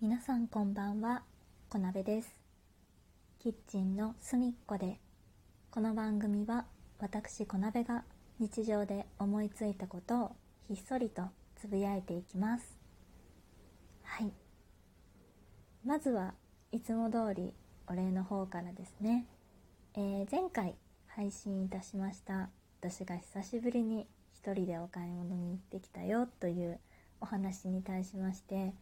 皆さんこんばんは、こなべです。キッチンの隅っこで、この番組は私こなべが日常で思いついたことをひっそりとつぶやいていきます。はい。まずはいつも通りお礼の方からですね。えー前回配信いたしました私が久しぶりに一人でお買い物に行ってきたよというお話に対しまして、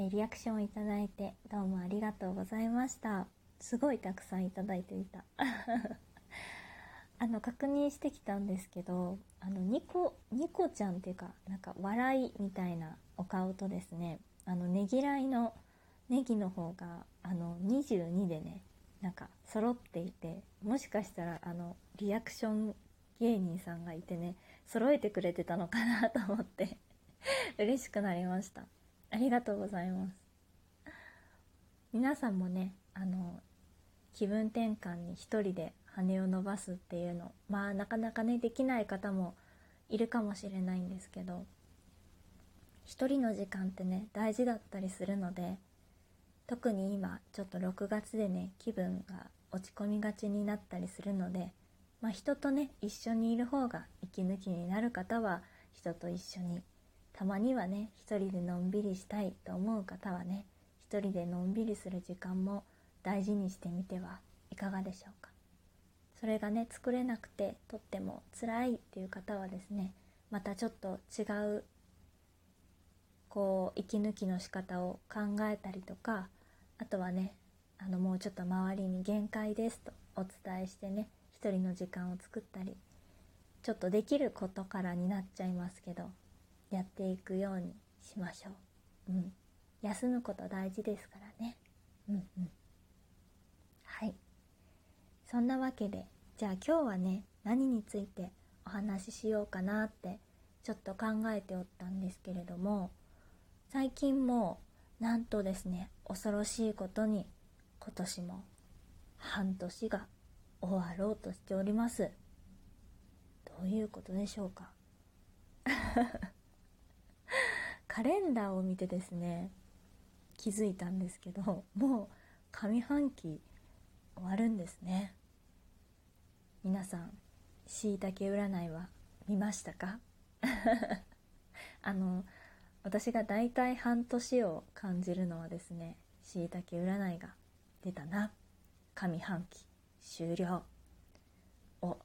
えリアクションいただいてどうもありがとうございました。すごいたくさんいただいていた。あの確認してきたんですけどあのニコニコちゃんっていうかなんか笑いみたいなお顔とですねあのねぎらいのネギの方があの22でねなんか揃っていてもしかしたらあのリアクション芸人さんがいてね揃えてくれてたのかなと思って嬉しくなりました。ありがとうございます。皆さんもねあの気分転換に一人で羽を伸ばすっていうのまあなかなかねできない方もいるかもしれないんですけど一人の時間ってね大事だったりするので特に今ちょっと6月でね気分が落ち込みがちになったりするので、まあ、人とね一緒にいる方が息抜きになる方は人と一緒にたまにはね一人でのんびりしたいと思う方はね一人でのんびりする時間も大事にしてみてはいかがでしょうか。それがね作れなくてとっても辛いっていう方はですねまたちょっと違うこう息抜きの仕方を考えたりとかあとはねあのもうちょっと周りに限界ですとお伝えしてね一人の時間を作ったりちょっとできることからになっちゃいますけどやっていくようにしましょう。うん。休むこと大事ですからね。うんうん。はい。そんなわけで、じゃあ今日はね、何についてお話ししようかなってちょっと考えておったんですけれども、最近もなんとですね、恐ろしいことに今年も半年が終わろうとしております。どういうことでしょうか？カレンダーを見てですね気づいたんですけどもう上半期終わるんですね。皆さんしいたけ占いは見ましたか？あの私が大体半年を感じるのはですねしいたけ占いが出たな。上半期終了。お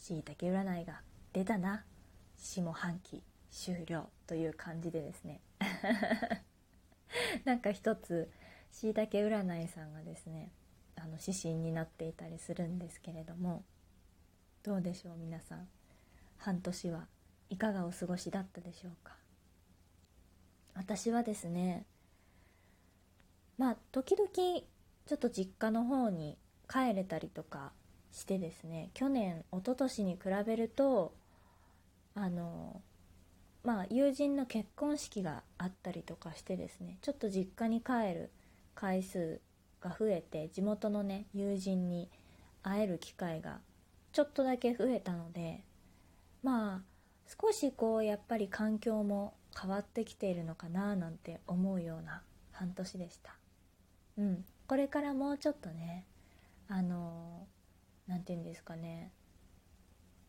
しいたけ占いが出たな。下半期終了。という感じでですね。なんか一つしいたけ占いさんがですねあの指針になっていたりするんですけれどもどうでしょう皆さん。半年はいかがお過ごしだったでしょうか。私はですねまあ時々ちょっと実家の方に帰れたりとかしてですね去年一昨年に比べるとあのまあ友人の結婚式があったりとかしてですねちょっと実家に帰る回数が増えて地元のね友人に会える機会がちょっとだけ増えたのでまあ少しこうやっぱり環境も変わってきているのかななんて思うような半年でした。うん。これからもうちょっとねあの何て言うんですかね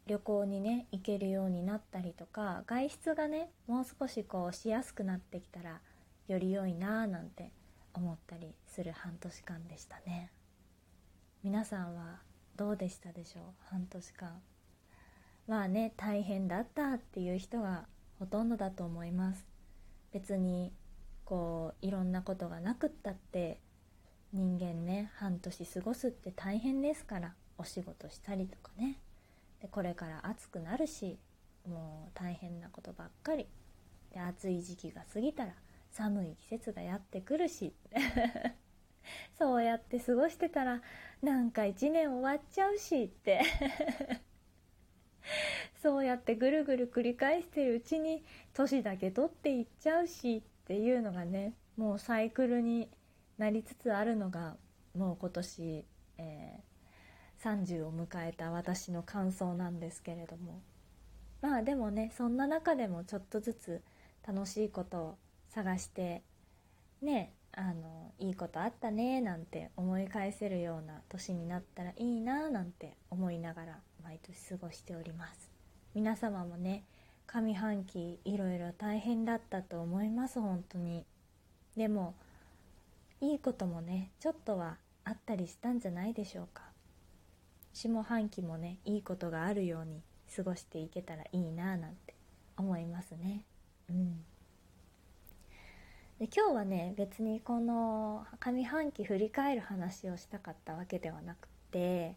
旅行にね行けるようになったりとか外出がねもう少しこうしやすくなってきたらより良いなぁなんて思ったりする半年間でしたね。皆さんはどうでしたでしょう？半年間。まあね大変だったっていう人がほとんどだと思います。別にこういろんなことがなくったって人間ね半年過ごすって大変ですからお仕事したりとかね。でこれから暑くなるしもう大変なことばっかり。で暑い時期が過ぎたら寒い季節がやってくるし。そうやって過ごしてたらなんか一年終わっちゃうしって。そうやってぐるぐる繰り返してるうちに年だけ取っていっちゃうしっていうのがねもうサイクルになりつつあるのがもう今年、えー30を迎えた私の感想なんですけれども。まあでもねそんな中でもちょっとずつ楽しいことを探してねあのいいことあったねなんて思い返せるような年になったらいいななんて思いながら毎年過ごしております。皆様もね上半期いろいろ大変だったと思います本当に。でもいいこともねちょっとはあったりしたんじゃないでしょうか。下半期もねいいことがあるように過ごしていけたらいいななんて思いますね。うん。で今日はね別にこの上半期振り返る話をしたかったわけではなくて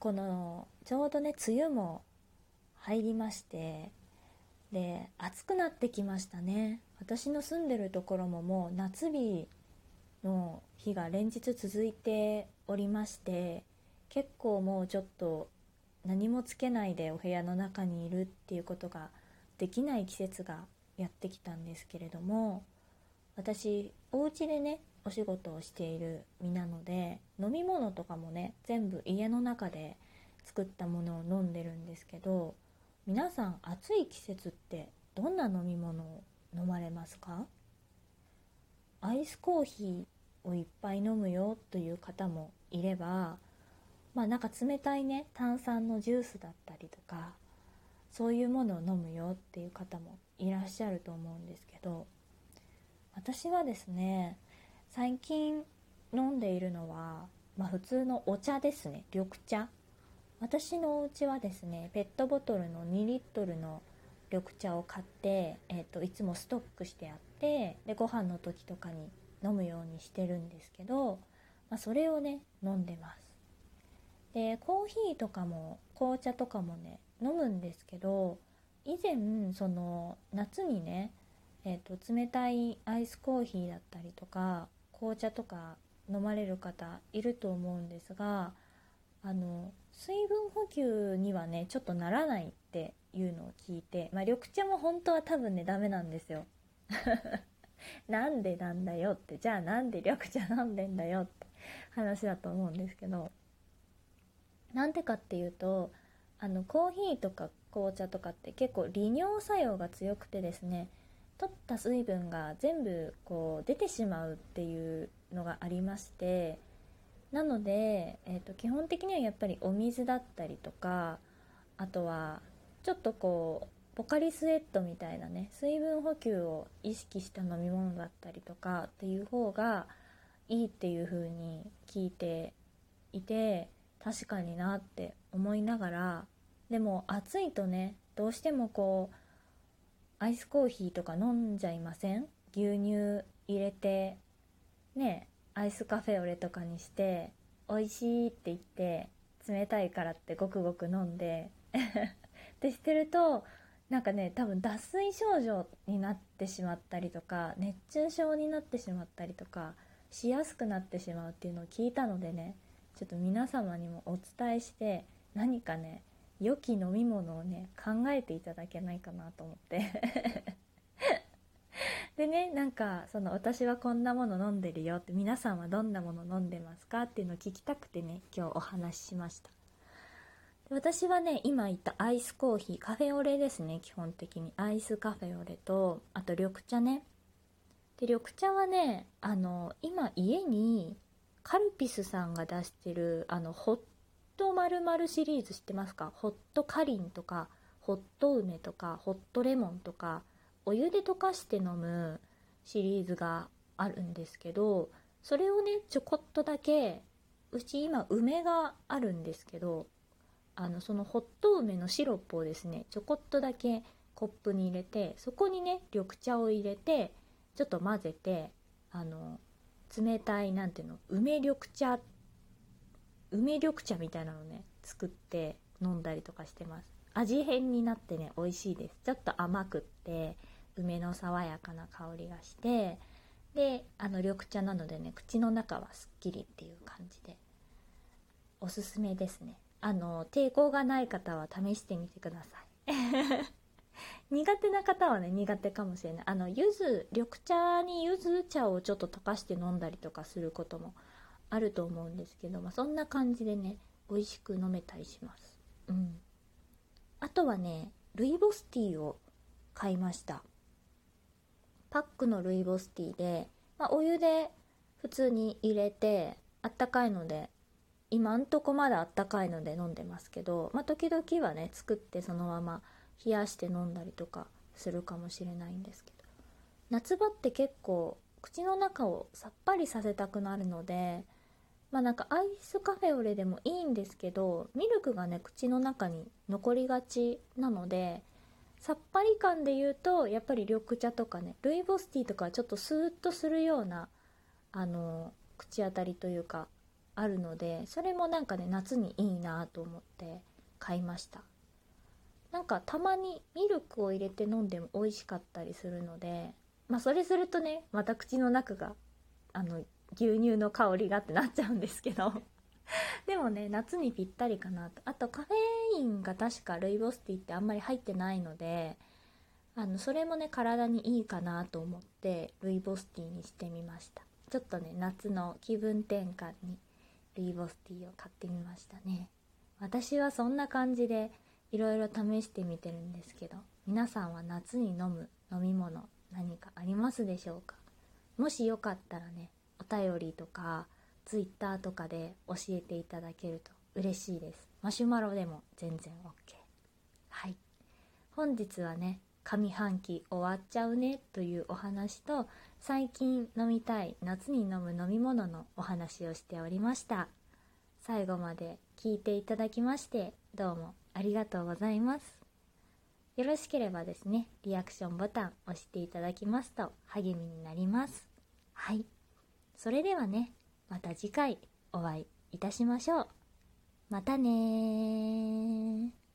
このちょうどね梅雨も入りましてで暑くなってきましたね。私の住んでるところももう夏日の日が連日続いておりまして結構もうちょっと何もつけないでお部屋の中にいるっていうことができない季節がやってきたんですけれども私お家でねお仕事をしている身なので飲み物とかもね全部家の中で作ったものを飲んでるんですけど皆さん暑い季節ってどんな飲み物を飲まれますか？アイスコーヒーをいっぱい飲むよという方もいればまあなんか冷たいね炭酸のジュースだったりとかそういうものを飲むよっていう方もいらっしゃると思うんですけど私はですね最近飲んでいるのは、まあ、普通のお茶ですね緑茶。私のお家はですねペットボトルの2リットルの緑茶を買って、えーと、いつもストックしてあってでご飯の時とかに飲むようにしてるんですけど、まあ、それをね飲んでます。でコーヒーとかも紅茶とかもね飲むんですけど以前その夏にねえーと、冷たいアイスコーヒーだったりとか紅茶とか飲まれる方いると思うんですがあの水分補給にはねちょっとならないっていうのを聞いて、まあ、緑茶も本当は多分ねダメなんですよ。なんでなんだよってじゃあなんで緑茶飲んでんだよって話だと思うんですけどなんでかっていうとあのコーヒーとか紅茶とかって結構利尿作用が強くてですね取った水分が全部こう出てしまうっていうのがありましてなので、えーと、基本的にはやっぱりお水だったりとかあとはちょっとこうポカリスエットみたいなね水分補給を意識した飲み物だったりとかっていう方がいいっていう風に聞いていて確かになって思いながらでも暑いとねどうしてもこうアイスコーヒーとか飲んじゃいません？牛乳入れてねアイスカフェオレとかにして美味しいって言って冷たいからってごくごく飲んで ってしてるとなんかね多分脱水症状になってしまったりとか熱中症になってしまったりとかしやすくなってしまうっていうのを聞いたのでねちょっと皆様にもお伝えして何かね良き飲み物をね考えていただけないかなと思って。でねなんかその私はこんなもの飲んでるよって皆さんはどんなもの飲んでますか？っていうのを聞きたくてね今日お話ししました。私はね今言ったアイスコーヒーカフェオレですね基本的に。アイスカフェオレとあと緑茶ね。で緑茶はねあの今家にカルピスさんが出してるあのホット〇〇シリーズ知ってますか？ホットカリンとかホット梅とかホットレモンとかお湯で溶かして飲むシリーズがあるんですけどそれをねちょこっとだけうち今梅があるんですけどあのそのホット梅のシロップをですねちょこっとだけコップに入れてそこにね緑茶を入れてちょっと混ぜてあの冷たい何ていうの梅緑茶梅緑茶みたいなのね作って飲んだりとかしてます。味変になってね美味しいです。ちょっと甘くって梅の爽やかな香りがしてであの緑茶なのでね口の中はすっきりっていう感じでおすすめですね。あの抵抗がない方は試してみてください。苦手な方はね苦手かもしれない。あの柚子緑茶に柚子茶をちょっと溶かして飲んだりとかすることもあると思うんですけど、まあ、そんな感じでね美味しく飲めたりします。うん。あとはねルイボスティーを買いました。パックのルイボスティーでまあ、お湯で普通に入れてあったかいので今んとこまだあったかいので飲んでますけど、まあ、時々はね作ってそのまま冷やして飲んだりとかするかもしれないんですけど。夏場って結構口の中をさっぱりさせたくなるのでまあなんかアイスカフェオレでもいいんですけどミルクがね口の中に残りがちなのでさっぱり感で言うとやっぱり緑茶とかねルイボスティーとかはちょっとスーッとするようなあの口当たりというかあるのでそれもなんかね夏にいいなと思って買いました。なんかたまにミルクを入れて飲んでも美味しかったりするのでまあそれするとねまた口の中があの牛乳の香りがってなっちゃうんですけど。でもね夏にぴったりかなと。あとカフェインが確かルイボスティーってあんまり入ってないのであのそれもね体にいいかなと思ってルイボスティーにしてみました。ちょっとね夏の気分転換にルイボスティーを買ってみましたね。私はそんな感じでいろいろ試してみてるんですけど皆さんは夏に飲む飲み物何かありますでしょうか？もしよかったらねお便りとか Twitter とかで教えていただけると嬉しいです。マシュマロでも全然 OK はい。本日はね上半期終わっちゃうねというお話と最近飲みたい夏に飲む飲み物のお話をしておりました。最後まで聞いていただきましてどうもありがとうございます。よろしければですねリアクションボタン押していただきますと励みになります。はい。それではねまた次回お会いいたしましょう。またね